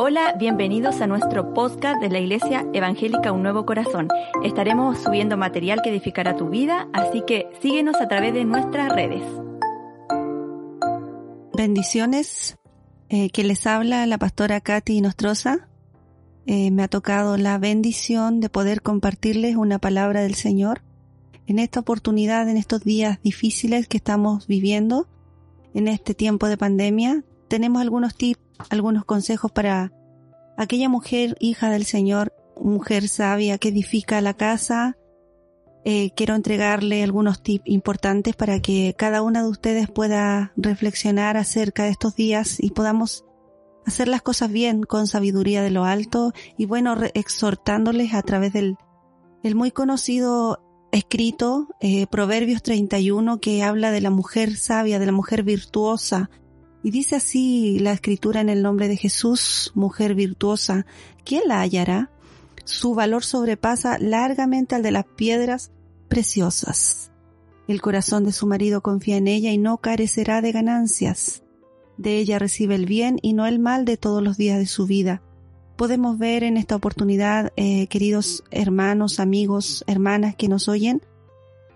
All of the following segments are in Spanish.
Hola, bienvenidos a nuestro podcast de la Iglesia Evangélica Un Nuevo Corazón. Estaremos subiendo material que edificará tu vida, así que síguenos a través de nuestras redes. Bendiciones, eh, que les habla la pastora Katy Nostroza. Eh, me ha tocado la bendición de poder compartirles una palabra del Señor en esta oportunidad, en estos días difíciles que estamos viviendo, en este tiempo de pandemia. Tenemos algunos tips algunos consejos para aquella mujer hija del Señor, mujer sabia que edifica la casa. Eh, quiero entregarle algunos tips importantes para que cada una de ustedes pueda reflexionar acerca de estos días y podamos hacer las cosas bien con sabiduría de lo alto y bueno, exhortándoles a través del el muy conocido escrito eh, Proverbios 31 que habla de la mujer sabia, de la mujer virtuosa, y dice así la escritura en el nombre de Jesús, mujer virtuosa, ¿quién la hallará? Su valor sobrepasa largamente al de las piedras preciosas. El corazón de su marido confía en ella y no carecerá de ganancias. De ella recibe el bien y no el mal de todos los días de su vida. Podemos ver en esta oportunidad, eh, queridos hermanos, amigos, hermanas que nos oyen,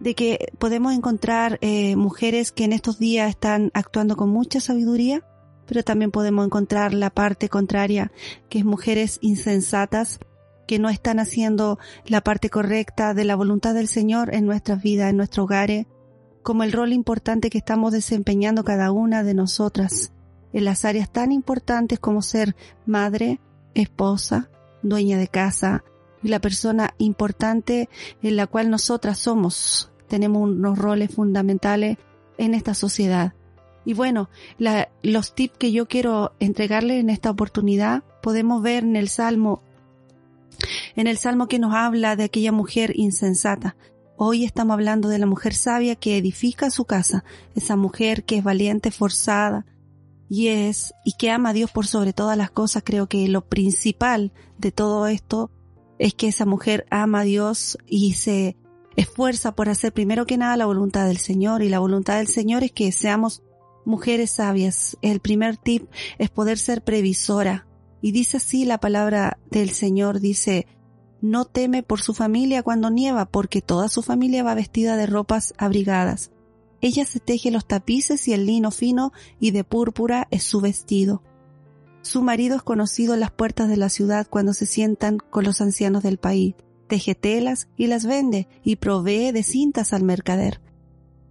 de que podemos encontrar eh, mujeres que en estos días están actuando con mucha sabiduría, pero también podemos encontrar la parte contraria, que es mujeres insensatas, que no están haciendo la parte correcta de la voluntad del Señor en nuestras vidas, en nuestros hogares, como el rol importante que estamos desempeñando cada una de nosotras en las áreas tan importantes como ser madre, esposa, dueña de casa, la persona importante en la cual nosotras somos. Tenemos unos roles fundamentales en esta sociedad. Y bueno, los tips que yo quiero entregarle en esta oportunidad podemos ver en el Salmo, en el Salmo que nos habla de aquella mujer insensata. Hoy estamos hablando de la mujer sabia que edifica su casa, esa mujer que es valiente, forzada, y es, y que ama a Dios por sobre todas las cosas. Creo que lo principal de todo esto es que esa mujer ama a Dios y se esfuerza por hacer primero que nada la voluntad del Señor y la voluntad del Señor es que seamos mujeres sabias. El primer tip es poder ser previsora. Y dice así la palabra del Señor, dice, no teme por su familia cuando nieva, porque toda su familia va vestida de ropas abrigadas. Ella se teje los tapices y el lino fino y de púrpura es su vestido. Su marido es conocido en las puertas de la ciudad cuando se sientan con los ancianos del país. Teje telas y las vende y provee de cintas al mercader.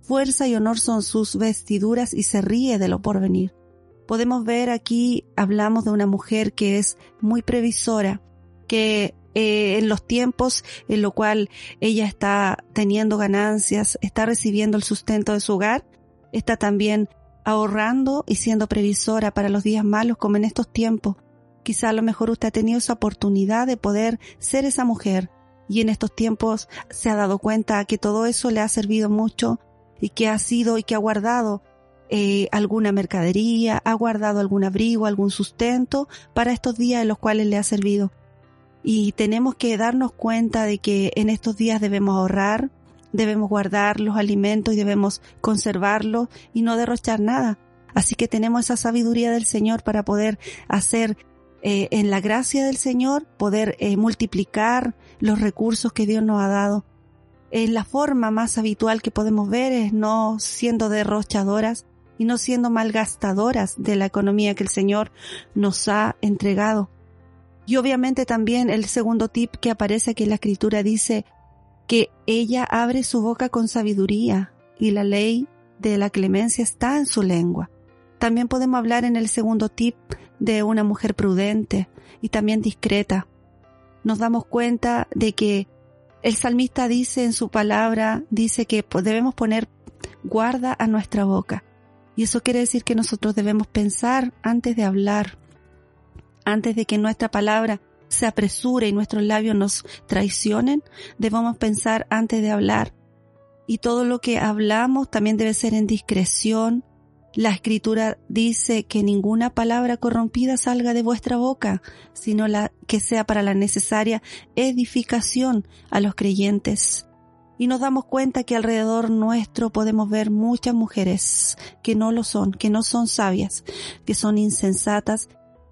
Fuerza y honor son sus vestiduras y se ríe de lo porvenir. Podemos ver aquí, hablamos de una mujer que es muy previsora, que eh, en los tiempos en lo cual ella está teniendo ganancias, está recibiendo el sustento de su hogar, está también ahorrando y siendo previsora para los días malos como en estos tiempos. Quizá a lo mejor usted ha tenido esa oportunidad de poder ser esa mujer y en estos tiempos se ha dado cuenta que todo eso le ha servido mucho y que ha sido y que ha guardado eh, alguna mercadería, ha guardado algún abrigo, algún sustento para estos días en los cuales le ha servido. Y tenemos que darnos cuenta de que en estos días debemos ahorrar, debemos guardar los alimentos y debemos conservarlos y no derrochar nada. Así que tenemos esa sabiduría del Señor para poder hacer eh, en la gracia del Señor, poder eh, multiplicar los recursos que Dios nos ha dado. Es la forma más habitual que podemos ver es no siendo derrochadoras y no siendo malgastadoras de la economía que el Señor nos ha entregado. Y obviamente también el segundo tip que aparece aquí en la escritura dice, que ella abre su boca con sabiduría y la ley de la clemencia está en su lengua. También podemos hablar en el segundo tip de una mujer prudente y también discreta. Nos damos cuenta de que el salmista dice en su palabra, dice que debemos poner guarda a nuestra boca. Y eso quiere decir que nosotros debemos pensar antes de hablar, antes de que nuestra palabra se apresure y nuestros labios nos traicionen, debemos pensar antes de hablar. Y todo lo que hablamos también debe ser en discreción. La escritura dice que ninguna palabra corrompida salga de vuestra boca, sino la que sea para la necesaria edificación a los creyentes. Y nos damos cuenta que alrededor nuestro podemos ver muchas mujeres que no lo son, que no son sabias, que son insensatas,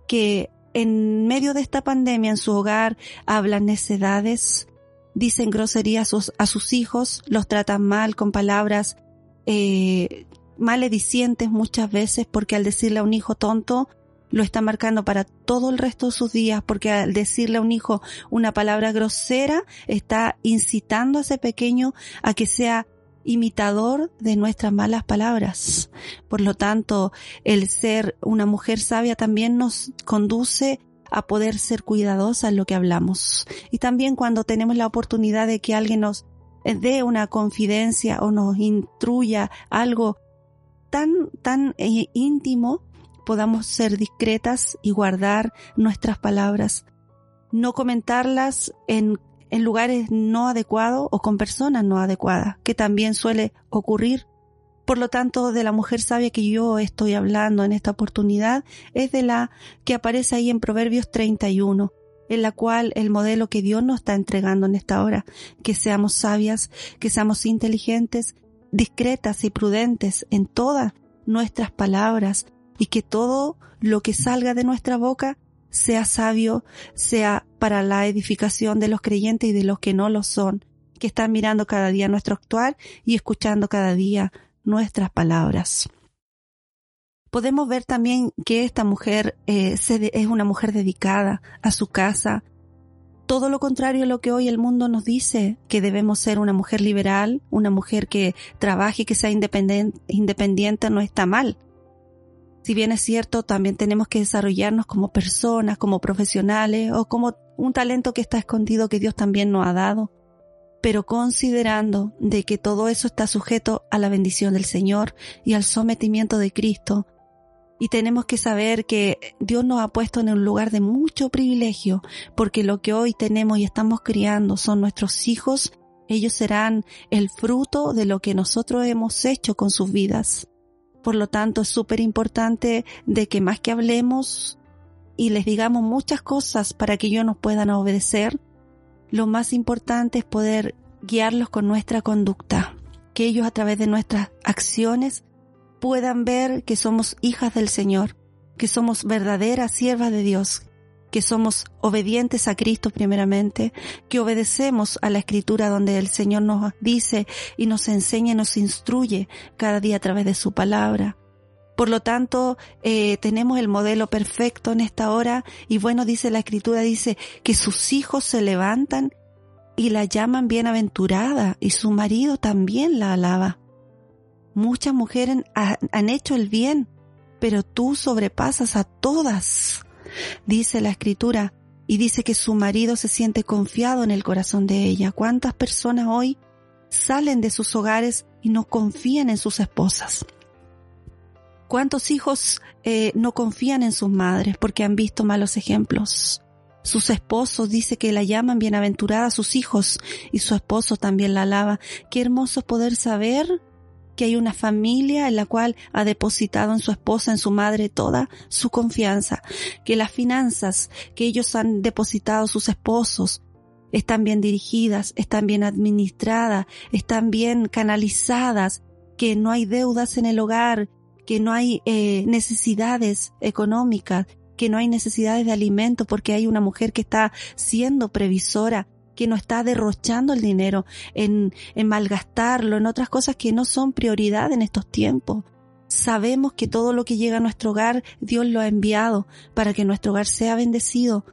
que en medio de esta pandemia en su hogar hablan necedades, dicen groserías a sus, hijos, los tratan mal con palabras eh, maledicientes muchas veces porque al decirle a un hijo tonto lo está marcando para todo el resto de sus días porque al decirle a un hijo una palabra grosera está incitando a ese pequeño a que sea imitador de nuestras malas palabras. Por lo tanto, el ser una mujer sabia también nos conduce a poder ser cuidadosa en lo que hablamos. Y también cuando tenemos la oportunidad de que alguien nos dé una confidencia o nos intruya algo tan, tan eh, íntimo, podamos ser discretas y guardar nuestras palabras. No comentarlas en en lugares no adecuados o con personas no adecuadas, que también suele ocurrir. Por lo tanto, de la mujer sabia que yo estoy hablando en esta oportunidad es de la que aparece ahí en Proverbios 31, en la cual el modelo que Dios nos está entregando en esta hora, que seamos sabias, que seamos inteligentes, discretas y prudentes en todas nuestras palabras y que todo lo que salga de nuestra boca sea sabio, sea para la edificación de los creyentes y de los que no lo son, que están mirando cada día nuestro actuar y escuchando cada día nuestras palabras. Podemos ver también que esta mujer eh, es una mujer dedicada a su casa, todo lo contrario a lo que hoy el mundo nos dice, que debemos ser una mujer liberal, una mujer que trabaje, que sea independiente, independiente no está mal. Si bien es cierto, también tenemos que desarrollarnos como personas, como profesionales o como un talento que está escondido que Dios también nos ha dado. Pero considerando de que todo eso está sujeto a la bendición del Señor y al sometimiento de Cristo, y tenemos que saber que Dios nos ha puesto en un lugar de mucho privilegio, porque lo que hoy tenemos y estamos criando son nuestros hijos, ellos serán el fruto de lo que nosotros hemos hecho con sus vidas. Por lo tanto, es súper importante de que más que hablemos y les digamos muchas cosas para que ellos nos puedan obedecer, lo más importante es poder guiarlos con nuestra conducta, que ellos a través de nuestras acciones puedan ver que somos hijas del Señor, que somos verdaderas siervas de Dios, que somos obedientes a Cristo primeramente, que obedecemos a la escritura donde el Señor nos dice y nos enseña y nos instruye cada día a través de su palabra. Por lo tanto, eh, tenemos el modelo perfecto en esta hora y bueno, dice la escritura, dice que sus hijos se levantan y la llaman bienaventurada y su marido también la alaba. Muchas mujeres han hecho el bien, pero tú sobrepasas a todas dice la escritura, y dice que su marido se siente confiado en el corazón de ella. ¿Cuántas personas hoy salen de sus hogares y no confían en sus esposas? ¿Cuántos hijos eh, no confían en sus madres porque han visto malos ejemplos? Sus esposos dice que la llaman bienaventurada a sus hijos y su esposo también la alaba. Qué hermoso poder saber que hay una familia en la cual ha depositado en su esposa, en su madre, toda su confianza, que las finanzas que ellos han depositado sus esposos están bien dirigidas, están bien administradas, están bien canalizadas, que no hay deudas en el hogar, que no hay eh, necesidades económicas, que no hay necesidades de alimento porque hay una mujer que está siendo previsora que no está derrochando el dinero en, en malgastarlo, en otras cosas que no son prioridad en estos tiempos. Sabemos que todo lo que llega a nuestro hogar, Dios lo ha enviado para que nuestro hogar sea bendecido.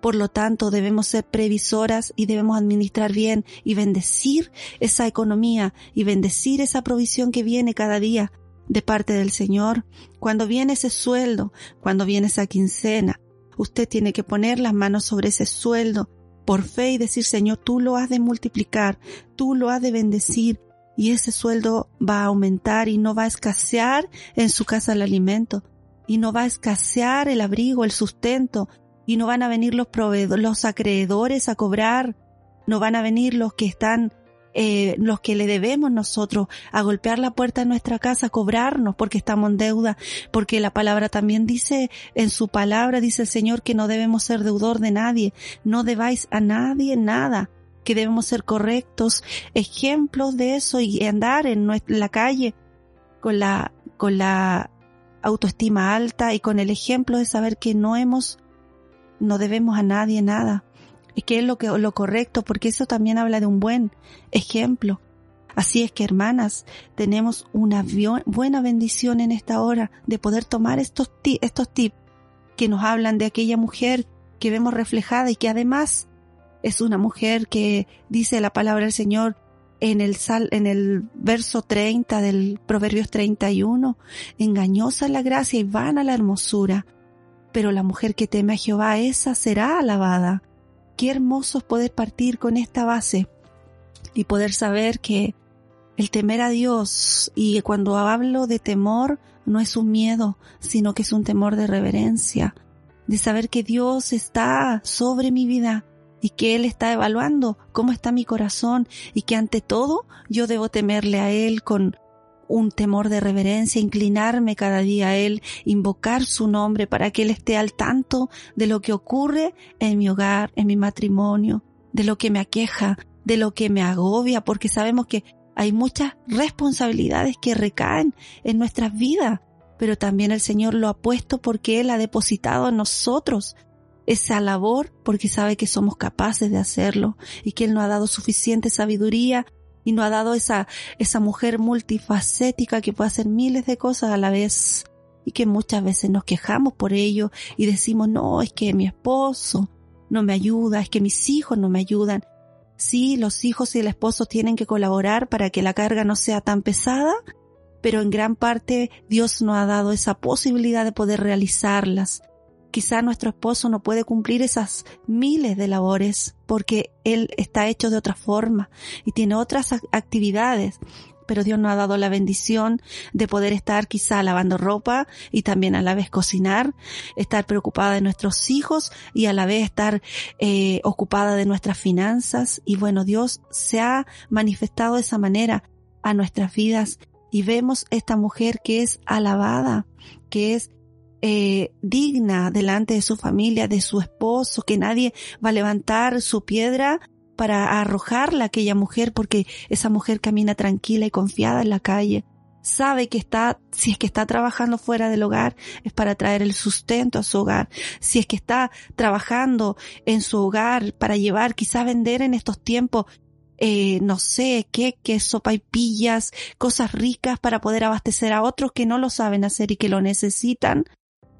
Por lo tanto, debemos ser previsoras y debemos administrar bien y bendecir esa economía y bendecir esa provisión que viene cada día de parte del Señor. Cuando viene ese sueldo, cuando viene esa quincena, usted tiene que poner las manos sobre ese sueldo por fe y decir, Señor, tú lo has de multiplicar, tú lo has de bendecir y ese sueldo va a aumentar y no va a escasear en su casa el alimento y no va a escasear el abrigo, el sustento y no van a venir los proveedores, los acreedores a cobrar, no van a venir los que están eh, los que le debemos nosotros a golpear la puerta de nuestra casa, cobrarnos porque estamos en deuda, porque la palabra también dice, en su palabra dice el Señor que no debemos ser deudor de nadie, no debáis a nadie nada, que debemos ser correctos, ejemplos de eso y andar en la calle con la, con la autoestima alta y con el ejemplo de saber que no hemos no debemos a nadie nada, que es lo, que, lo correcto, porque eso también habla de un buen ejemplo. Así es que, hermanas, tenemos una buena bendición en esta hora de poder tomar estos, estos tips que nos hablan de aquella mujer que vemos reflejada y que además es una mujer que dice la palabra del Señor en el sal, en el verso 30 del Proverbios 31, engañosa la gracia y vana la hermosura, pero la mujer que teme a Jehová, esa será alabada. Qué hermoso poder partir con esta base y poder saber que el temer a Dios, y cuando hablo de temor, no es un miedo, sino que es un temor de reverencia, de saber que Dios está sobre mi vida y que Él está evaluando cómo está mi corazón y que ante todo yo debo temerle a Él con un temor de reverencia, inclinarme cada día a Él, invocar su nombre para que Él esté al tanto de lo que ocurre en mi hogar, en mi matrimonio, de lo que me aqueja, de lo que me agobia, porque sabemos que hay muchas responsabilidades que recaen en nuestras vidas, pero también el Señor lo ha puesto porque Él ha depositado en nosotros esa labor porque sabe que somos capaces de hacerlo y que Él nos ha dado suficiente sabiduría y nos ha dado esa, esa mujer multifacética que puede hacer miles de cosas a la vez y que muchas veces nos quejamos por ello y decimos, no, es que mi esposo no me ayuda, es que mis hijos no me ayudan. Sí, los hijos y el esposo tienen que colaborar para que la carga no sea tan pesada, pero en gran parte Dios nos ha dado esa posibilidad de poder realizarlas. Quizá nuestro esposo no puede cumplir esas miles de labores porque él está hecho de otra forma y tiene otras actividades, pero Dios nos ha dado la bendición de poder estar quizá lavando ropa y también a la vez cocinar, estar preocupada de nuestros hijos y a la vez estar eh, ocupada de nuestras finanzas. Y bueno, Dios se ha manifestado de esa manera a nuestras vidas y vemos esta mujer que es alabada, que es eh, digna delante de su familia, de su esposo, que nadie va a levantar su piedra para arrojarla a aquella mujer porque esa mujer camina tranquila y confiada en la calle. Sabe que está, si es que está trabajando fuera del hogar, es para traer el sustento a su hogar. Si es que está trabajando en su hogar para llevar, quizá vender en estos tiempos, eh, no sé, qué, sopa y cosas ricas para poder abastecer a otros que no lo saben hacer y que lo necesitan,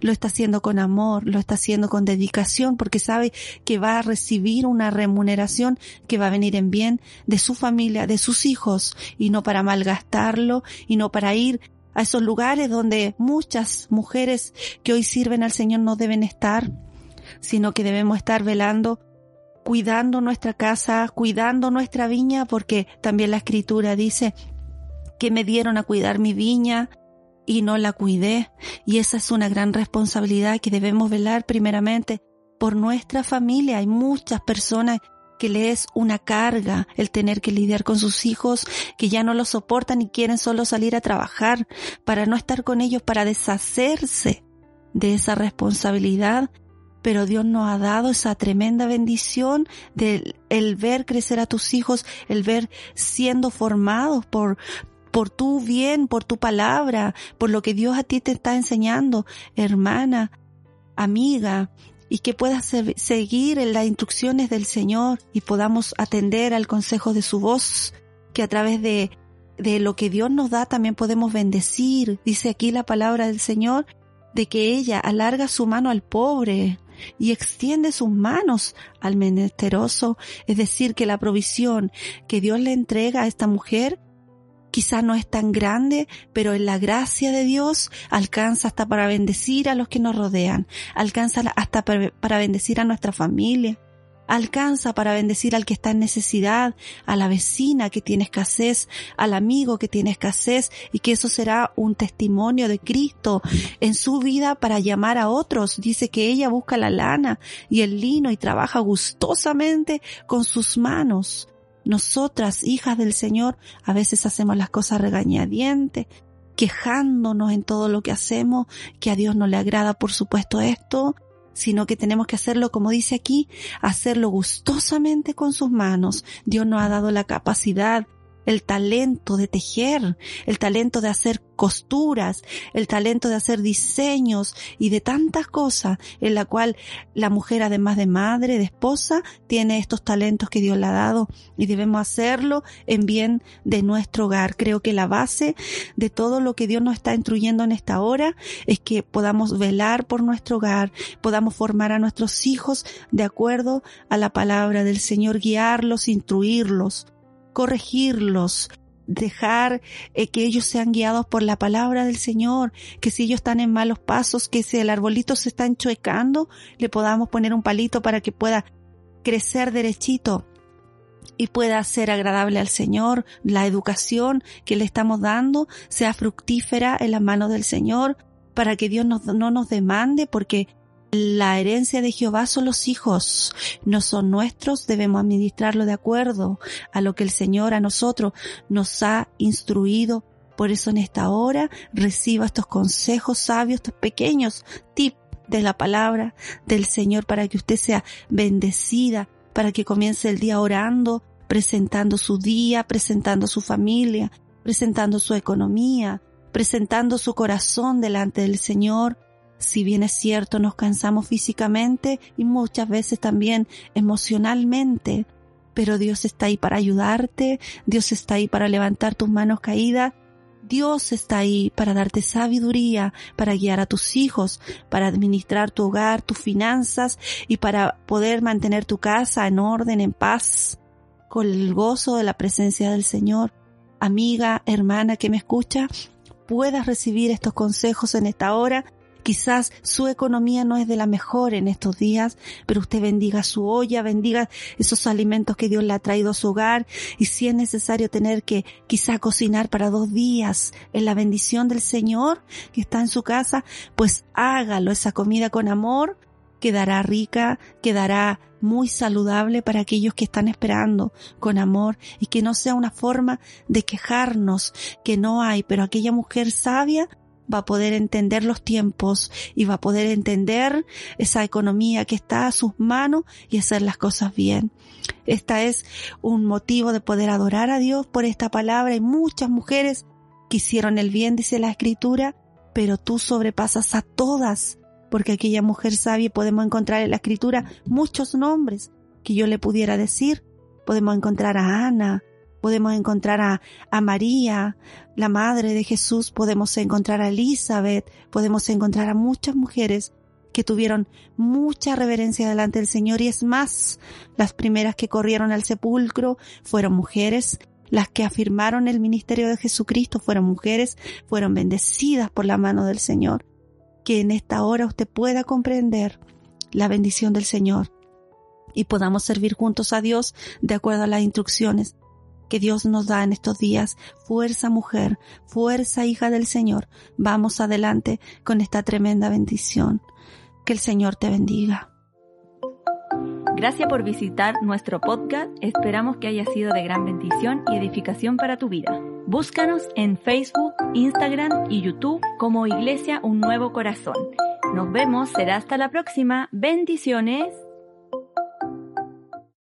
lo está haciendo con amor, lo está haciendo con dedicación, porque sabe que va a recibir una remuneración que va a venir en bien de su familia, de sus hijos, y no para malgastarlo, y no para ir a esos lugares donde muchas mujeres que hoy sirven al Señor no deben estar, sino que debemos estar velando, cuidando nuestra casa, cuidando nuestra viña, porque también la escritura dice que me dieron a cuidar mi viña, y no la cuidé. Y esa es una gran responsabilidad que debemos velar primeramente por nuestra familia. Hay muchas personas que le es una carga el tener que lidiar con sus hijos que ya no lo soportan y quieren solo salir a trabajar para no estar con ellos, para deshacerse de esa responsabilidad. Pero Dios nos ha dado esa tremenda bendición de el ver crecer a tus hijos, el ver siendo formados por por tu bien, por tu palabra, por lo que Dios a ti te está enseñando, hermana, amiga, y que puedas seguir en las instrucciones del Señor y podamos atender al consejo de su voz, que a través de, de lo que Dios nos da también podemos bendecir. Dice aquí la palabra del Señor de que ella alarga su mano al pobre y extiende sus manos al menesteroso, es decir, que la provisión que Dios le entrega a esta mujer quizá no es tan grande, pero en la gracia de Dios alcanza hasta para bendecir a los que nos rodean, alcanza hasta para bendecir a nuestra familia, alcanza para bendecir al que está en necesidad, a la vecina que tiene escasez, al amigo que tiene escasez y que eso será un testimonio de Cristo en su vida para llamar a otros. Dice que ella busca la lana y el lino y trabaja gustosamente con sus manos nosotras, hijas del Señor, a veces hacemos las cosas regañadientes, quejándonos en todo lo que hacemos, que a Dios no le agrada por supuesto esto, sino que tenemos que hacerlo como dice aquí, hacerlo gustosamente con sus manos. Dios nos ha dado la capacidad, el talento de tejer, el talento de hacer costuras, el talento de hacer diseños y de tantas cosas en la cual la mujer además de madre, de esposa, tiene estos talentos que Dios le ha dado y debemos hacerlo en bien de nuestro hogar. Creo que la base de todo lo que Dios nos está instruyendo en esta hora es que podamos velar por nuestro hogar, podamos formar a nuestros hijos de acuerdo a la palabra del Señor, guiarlos, instruirlos, corregirlos, dejar eh, que ellos sean guiados por la palabra del Señor, que si ellos están en malos pasos, que si el arbolito se está enchuecando, le podamos poner un palito para que pueda crecer derechito y pueda ser agradable al Señor, la educación que le estamos dando sea fructífera en las manos del Señor, para que Dios no nos demande, porque la herencia de Jehová son los hijos, no son nuestros, debemos administrarlo de acuerdo a lo que el Señor a nosotros nos ha instruido. Por eso en esta hora reciba estos consejos sabios, estos pequeños tips de la palabra del Señor para que usted sea bendecida, para que comience el día orando, presentando su día, presentando su familia, presentando su economía, presentando su corazón delante del Señor, si bien es cierto, nos cansamos físicamente y muchas veces también emocionalmente, pero Dios está ahí para ayudarte, Dios está ahí para levantar tus manos caídas, Dios está ahí para darte sabiduría, para guiar a tus hijos, para administrar tu hogar, tus finanzas y para poder mantener tu casa en orden, en paz, con el gozo de la presencia del Señor. Amiga, hermana que me escucha, puedas recibir estos consejos en esta hora Quizás su economía no es de la mejor en estos días, pero usted bendiga su olla, bendiga esos alimentos que Dios le ha traído a su hogar y si es necesario tener que quizá cocinar para dos días en la bendición del Señor que está en su casa, pues hágalo esa comida con amor, quedará rica, quedará muy saludable para aquellos que están esperando con amor y que no sea una forma de quejarnos que no hay, pero aquella mujer sabia va a poder entender los tiempos y va a poder entender esa economía que está a sus manos y hacer las cosas bien. Esta es un motivo de poder adorar a Dios por esta palabra y muchas mujeres que hicieron el bien, dice la escritura, pero tú sobrepasas a todas, porque aquella mujer sabia podemos encontrar en la escritura muchos nombres que yo le pudiera decir. Podemos encontrar a Ana, podemos encontrar a, María, la madre de Jesús, podemos encontrar a Elizabeth, podemos encontrar a muchas mujeres que tuvieron mucha reverencia delante del Señor y es más, las primeras que corrieron al sepulcro fueron mujeres, las que afirmaron el ministerio de Jesucristo fueron mujeres, fueron bendecidas por la mano del Señor. Que en esta hora usted pueda comprender la bendición del Señor y podamos servir juntos a Dios de acuerdo a las instrucciones que Dios nos da en estos días. Fuerza mujer, fuerza hija del Señor. Vamos adelante con esta tremenda bendición. Que el Señor te bendiga. Gracias por visitar nuestro podcast. Esperamos que haya sido de gran bendición y edificación para tu vida. Búscanos en Facebook, Instagram y YouTube como Iglesia Un Nuevo Corazón. Nos vemos, será hasta la próxima. Bendiciones.